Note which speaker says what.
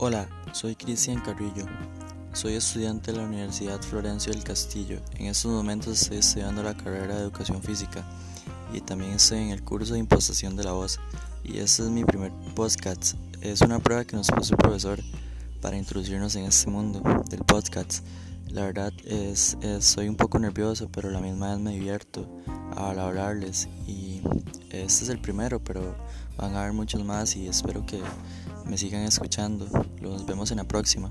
Speaker 1: Hola, soy Cristian Carrillo. Soy estudiante de la Universidad Florencio del Castillo. En estos momentos estoy estudiando la carrera de Educación Física y también estoy en el curso de impostación de la voz. Y este es mi primer podcast. Es una prueba que nos puso el profesor para introducirnos en este mundo del podcast. La verdad es, soy un poco nervioso, pero a la misma vez me divierto al hablarles. Y este es el primero, pero van a haber muchos más y espero que me sigan escuchando. Los vemos en la próxima.